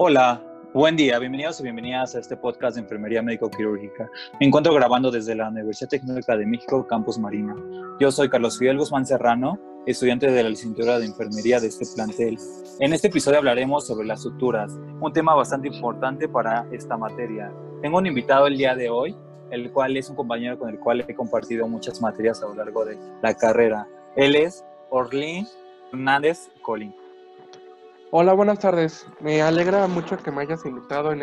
Hola, buen día, bienvenidos y bienvenidas a este podcast de Enfermería Médico-Quirúrgica. Me encuentro grabando desde la Universidad Tecnológica de México, Campus Marina. Yo soy Carlos Fidel Guzmán Serrano, estudiante de la licenciatura de Enfermería de este plantel. En este episodio hablaremos sobre las suturas, un tema bastante importante para esta materia. Tengo un invitado el día de hoy, el cual es un compañero con el cual he compartido muchas materias a lo largo de la carrera. Él es Orlín Hernández Colín. Hola, buenas tardes. Me alegra mucho que me hayas invitado en